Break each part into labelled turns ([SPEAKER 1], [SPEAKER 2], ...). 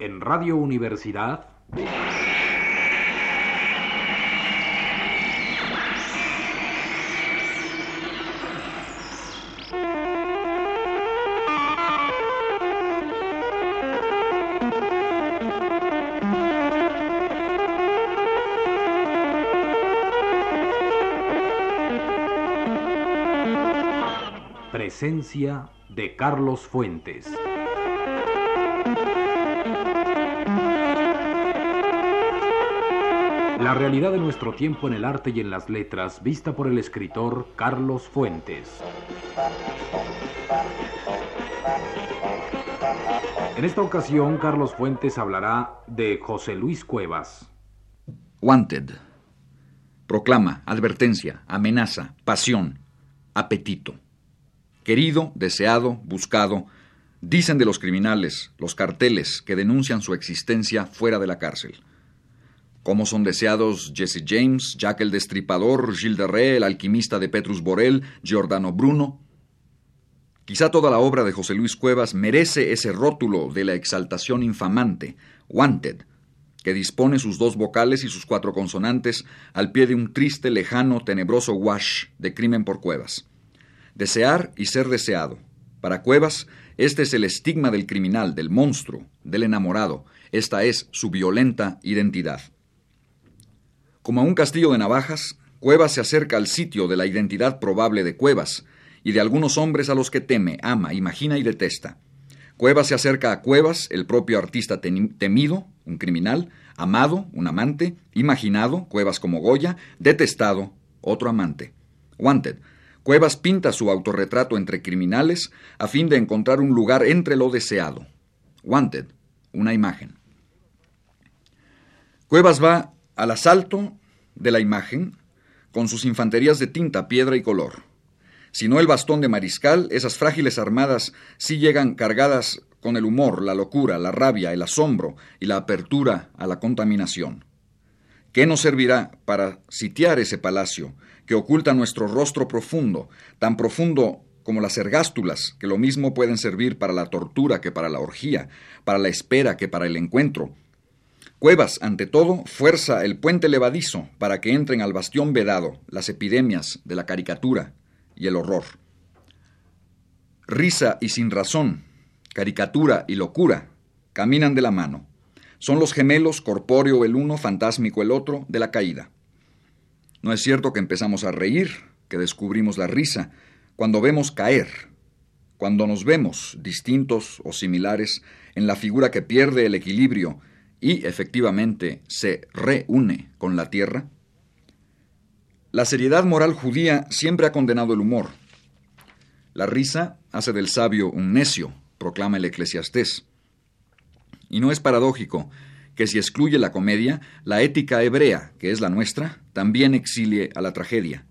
[SPEAKER 1] En Radio Universidad. Presencia de Carlos Fuentes. La realidad de nuestro tiempo en el arte y en las letras, vista por el escritor Carlos Fuentes. En esta ocasión, Carlos Fuentes hablará de José Luis Cuevas.
[SPEAKER 2] Wanted. Proclama, advertencia, amenaza, pasión, apetito. Querido, deseado, buscado, dicen de los criminales, los carteles que denuncian su existencia fuera de la cárcel. Cómo son deseados Jesse James, Jack el Destripador, Gilles de Rey, el alquimista de Petrus Borel, Giordano Bruno. Quizá toda la obra de José Luis Cuevas merece ese rótulo de la exaltación infamante, Wanted, que dispone sus dos vocales y sus cuatro consonantes al pie de un triste, lejano, tenebroso wash de crimen por Cuevas. Desear y ser deseado. Para Cuevas, este es el estigma del criminal, del monstruo, del enamorado. Esta es su violenta identidad. Como a un castillo de navajas, Cuevas se acerca al sitio de la identidad probable de Cuevas y de algunos hombres a los que teme, ama, imagina y detesta. Cuevas se acerca a Cuevas, el propio artista temido, un criminal, amado, un amante, imaginado, Cuevas como Goya, detestado, otro amante. Wanted. Cuevas pinta su autorretrato entre criminales a fin de encontrar un lugar entre lo deseado. Wanted. Una imagen. Cuevas va al asalto de la imagen con sus infanterías de tinta, piedra y color. Si no el bastón de mariscal, esas frágiles armadas sí llegan cargadas con el humor, la locura, la rabia, el asombro y la apertura a la contaminación. ¿Qué nos servirá para sitiar ese palacio que oculta nuestro rostro profundo, tan profundo como las ergástulas, que lo mismo pueden servir para la tortura que para la orgía, para la espera que para el encuentro, Cuevas, ante todo, fuerza el puente levadizo para que entren al bastión vedado las epidemias de la caricatura y el horror. Risa y sin razón, caricatura y locura caminan de la mano. Son los gemelos, corpóreo el uno, fantásmico el otro, de la caída. No es cierto que empezamos a reír, que descubrimos la risa, cuando vemos caer, cuando nos vemos, distintos o similares, en la figura que pierde el equilibrio y efectivamente se reúne con la tierra? La seriedad moral judía siempre ha condenado el humor. La risa hace del sabio un necio, proclama el eclesiastés. Y no es paradójico que si excluye la comedia, la ética hebrea, que es la nuestra, también exilie a la tragedia,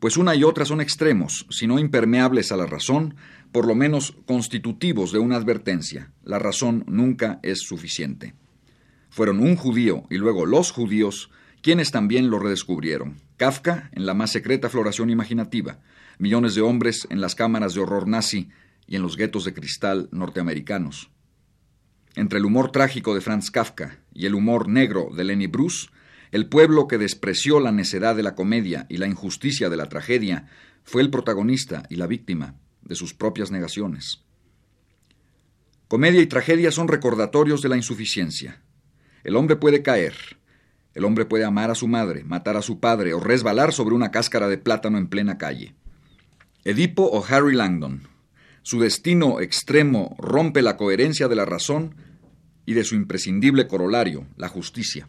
[SPEAKER 2] pues una y otra son extremos, si no impermeables a la razón, por lo menos constitutivos de una advertencia. La razón nunca es suficiente. Fueron un judío y luego los judíos quienes también lo redescubrieron. Kafka en la más secreta floración imaginativa, millones de hombres en las cámaras de horror nazi y en los guetos de cristal norteamericanos. Entre el humor trágico de Franz Kafka y el humor negro de Lenny Bruce, el pueblo que despreció la necedad de la comedia y la injusticia de la tragedia fue el protagonista y la víctima de sus propias negaciones. Comedia y tragedia son recordatorios de la insuficiencia, el hombre puede caer. El hombre puede amar a su madre, matar a su padre o resbalar sobre una cáscara de plátano en plena calle. Edipo o Harry Langdon. Su destino extremo rompe la coherencia de la razón y de su imprescindible corolario, la justicia.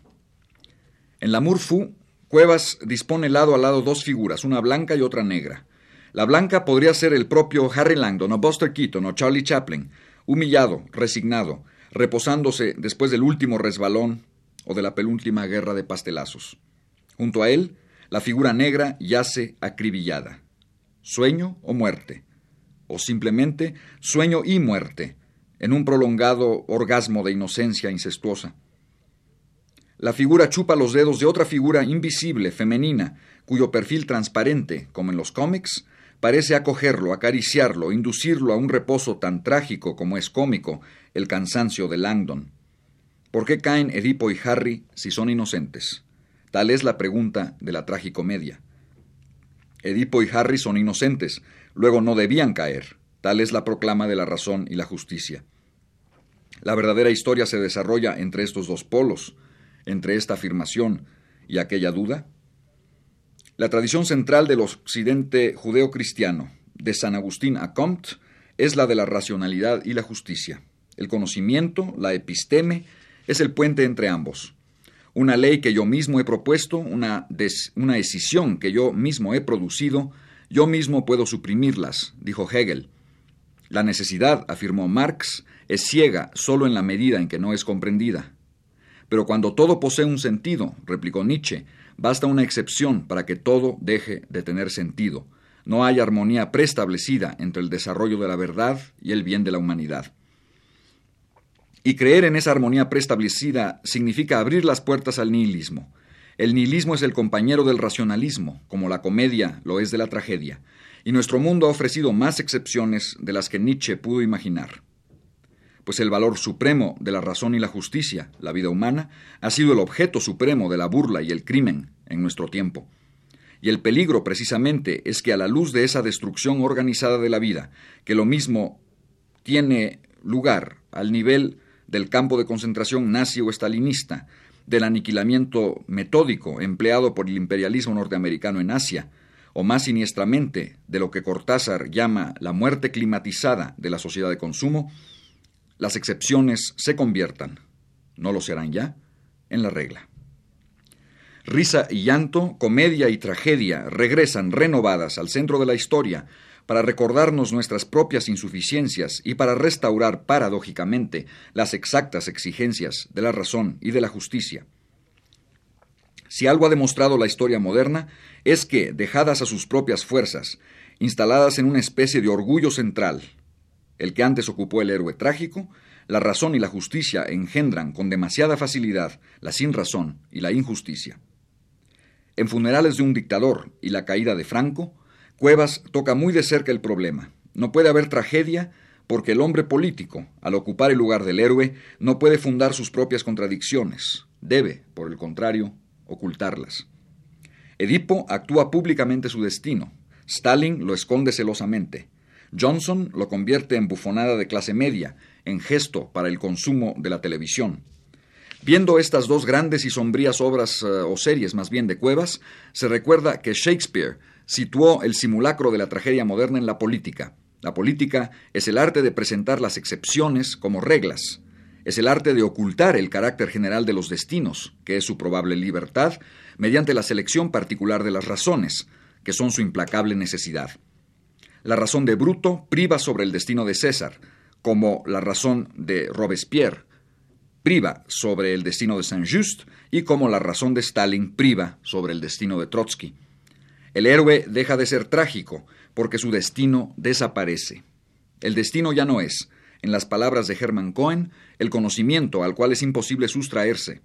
[SPEAKER 2] En la Fu, Cuevas dispone lado a lado dos figuras, una blanca y otra negra. La blanca podría ser el propio Harry Langdon o Buster Keaton o Charlie Chaplin, humillado, resignado, reposándose después del último resbalón o de la penúltima guerra de pastelazos. Junto a él, la figura negra yace acribillada. Sueño o muerte, o simplemente sueño y muerte, en un prolongado orgasmo de inocencia incestuosa. La figura chupa los dedos de otra figura invisible, femenina, cuyo perfil transparente, como en los cómics, parece acogerlo, acariciarlo, inducirlo a un reposo tan trágico como es cómico, el cansancio de Langdon. ¿Por qué caen Edipo y Harry si son inocentes? Tal es la pregunta de la tragicomedia. Edipo y Harry son inocentes, luego no debían caer. Tal es la proclama de la razón y la justicia. La verdadera historia se desarrolla entre estos dos polos, entre esta afirmación y aquella duda. La tradición central del occidente judeo-cristiano, de San Agustín a Comte, es la de la racionalidad y la justicia. El conocimiento, la episteme, es el puente entre ambos. Una ley que yo mismo he propuesto, una, una decisión que yo mismo he producido, yo mismo puedo suprimirlas, dijo Hegel. La necesidad, afirmó Marx, es ciega solo en la medida en que no es comprendida. Pero cuando todo posee un sentido, replicó Nietzsche, basta una excepción para que todo deje de tener sentido. No hay armonía preestablecida entre el desarrollo de la verdad y el bien de la humanidad. Y creer en esa armonía preestablecida significa abrir las puertas al nihilismo. El nihilismo es el compañero del racionalismo, como la comedia lo es de la tragedia, y nuestro mundo ha ofrecido más excepciones de las que Nietzsche pudo imaginar. Pues el valor supremo de la razón y la justicia, la vida humana, ha sido el objeto supremo de la burla y el crimen en nuestro tiempo. Y el peligro precisamente es que a la luz de esa destrucción organizada de la vida, que lo mismo tiene lugar al nivel del campo de concentración nazi o estalinista, del aniquilamiento metódico empleado por el imperialismo norteamericano en Asia, o más siniestramente de lo que Cortázar llama la muerte climatizada de la sociedad de consumo, las excepciones se conviertan, no lo serán ya, en la regla. Risa y llanto, comedia y tragedia regresan renovadas al centro de la historia para recordarnos nuestras propias insuficiencias y para restaurar paradójicamente las exactas exigencias de la razón y de la justicia. Si algo ha demostrado la historia moderna, es que, dejadas a sus propias fuerzas, instaladas en una especie de orgullo central, el que antes ocupó el héroe trágico, la razón y la justicia engendran con demasiada facilidad la sinrazón y la injusticia. En Funerales de un dictador y la caída de Franco, Cuevas toca muy de cerca el problema. No puede haber tragedia porque el hombre político, al ocupar el lugar del héroe, no puede fundar sus propias contradicciones. Debe, por el contrario, ocultarlas. Edipo actúa públicamente su destino. Stalin lo esconde celosamente. Johnson lo convierte en bufonada de clase media, en gesto para el consumo de la televisión. Viendo estas dos grandes y sombrías obras eh, o series más bien de Cuevas, se recuerda que Shakespeare situó el simulacro de la tragedia moderna en la política. La política es el arte de presentar las excepciones como reglas. Es el arte de ocultar el carácter general de los destinos, que es su probable libertad, mediante la selección particular de las razones, que son su implacable necesidad. La razón de Bruto priva sobre el destino de César, como la razón de Robespierre priva sobre el destino de Saint-Just y como la razón de Stalin priva sobre el destino de Trotsky. El héroe deja de ser trágico porque su destino desaparece. El destino ya no es, en las palabras de Hermann Cohen, el conocimiento al cual es imposible sustraerse,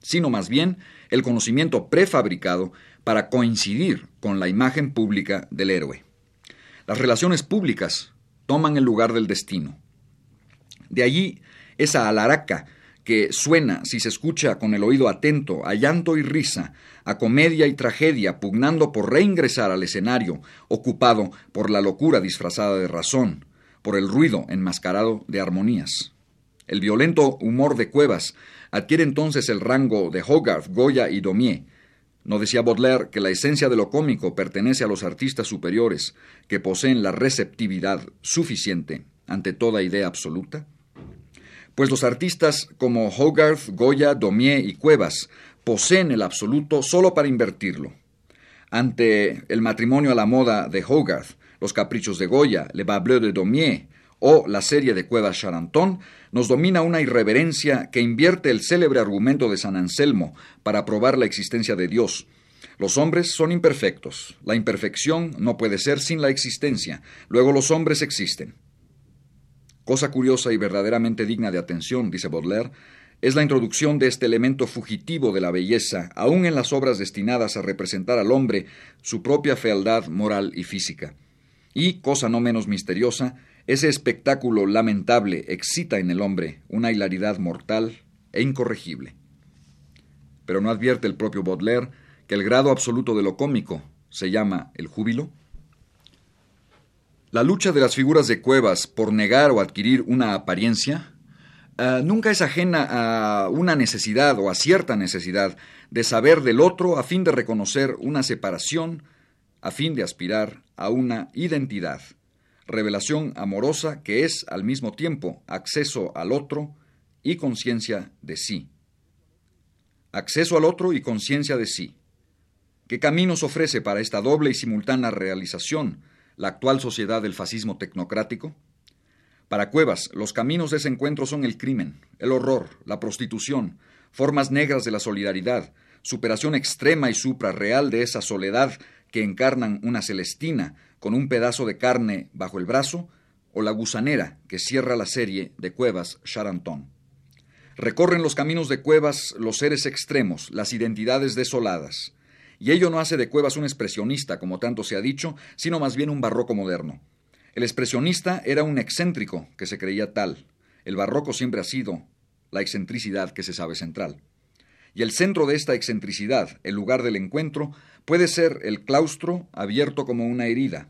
[SPEAKER 2] sino más bien el conocimiento prefabricado para coincidir con la imagen pública del héroe. Las relaciones públicas toman el lugar del destino. De allí esa alaraca que suena, si se escucha con el oído atento, a llanto y risa, a comedia y tragedia, pugnando por reingresar al escenario, ocupado por la locura disfrazada de razón, por el ruido enmascarado de armonías. El violento humor de Cuevas adquiere entonces el rango de Hogarth, Goya y Daumier. ¿No decía Baudelaire que la esencia de lo cómico pertenece a los artistas superiores, que poseen la receptividad suficiente ante toda idea absoluta? pues los artistas como Hogarth, Goya, Daumier y Cuevas poseen el absoluto solo para invertirlo. Ante el matrimonio a la moda de Hogarth, los caprichos de Goya, Le Bas Bleu de Daumier o la serie de Cuevas Charanton, nos domina una irreverencia que invierte el célebre argumento de San Anselmo para probar la existencia de Dios. Los hombres son imperfectos. La imperfección no puede ser sin la existencia. Luego los hombres existen. Cosa curiosa y verdaderamente digna de atención, dice Baudelaire, es la introducción de este elemento fugitivo de la belleza, aun en las obras destinadas a representar al hombre su propia fealdad moral y física. Y, cosa no menos misteriosa, ese espectáculo lamentable excita en el hombre una hilaridad mortal e incorregible. Pero no advierte el propio Baudelaire que el grado absoluto de lo cómico se llama el júbilo. La lucha de las figuras de Cuevas por negar o adquirir una apariencia eh, nunca es ajena a una necesidad o a cierta necesidad de saber del otro a fin de reconocer una separación, a fin de aspirar a una identidad, revelación amorosa que es al mismo tiempo acceso al otro y conciencia de sí. Acceso al otro y conciencia de sí. ¿Qué caminos ofrece para esta doble y simultánea realización la actual sociedad del fascismo tecnocrático? Para Cuevas, los caminos de ese encuentro son el crimen, el horror, la prostitución, formas negras de la solidaridad, superación extrema y suprarreal de esa soledad que encarnan una celestina con un pedazo de carne bajo el brazo, o la gusanera que cierra la serie de Cuevas Charanton. Recorren los caminos de Cuevas los seres extremos, las identidades desoladas. Y ello no hace de Cuevas un expresionista, como tanto se ha dicho, sino más bien un barroco moderno. El expresionista era un excéntrico que se creía tal. El barroco siempre ha sido la excentricidad que se sabe central. Y el centro de esta excentricidad, el lugar del encuentro, puede ser el claustro abierto como una herida,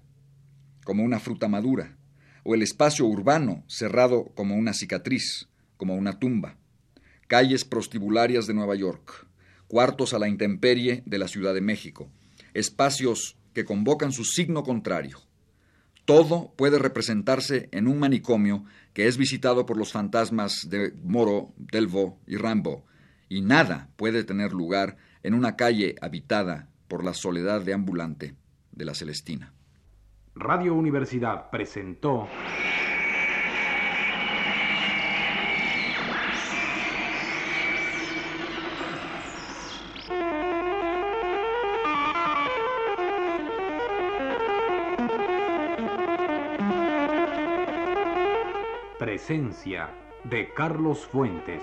[SPEAKER 2] como una fruta madura, o el espacio urbano cerrado como una cicatriz, como una tumba, calles prostibularias de Nueva York, cuartos a la intemperie de la Ciudad de México, espacios que convocan su signo contrario, todo puede representarse en un manicomio que es visitado por los fantasmas de Moro, Delvaux y Rambo, y nada puede tener lugar en una calle habitada por la soledad de ambulante de la Celestina.
[SPEAKER 1] Radio Universidad presentó Presencia de Carlos Fuentes.